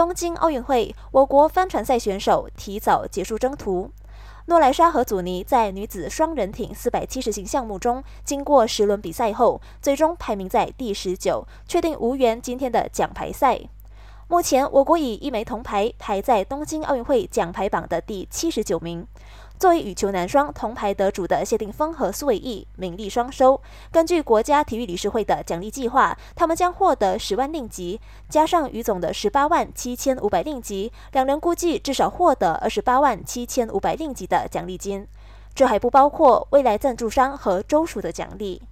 东京奥运会，我国帆船赛选手提早结束征途。诺莱莎和祖尼在女子双人艇四百七十型项目中，经过十轮比赛后，最终排名在第十九，确定无缘今天的奖牌赛。目前，我国以一枚铜牌排在东京奥运会奖牌榜的第七十九名。作为羽球男双铜牌得主的谢定峰和苏伟毅名利双收。根据国家体育理事会的奖励计划，他们将获得十万令吉，加上于总的十八万七千五百令吉，两人估计至少获得二十八万七千五百令吉的奖励金。这还不包括未来赞助商和州属的奖励。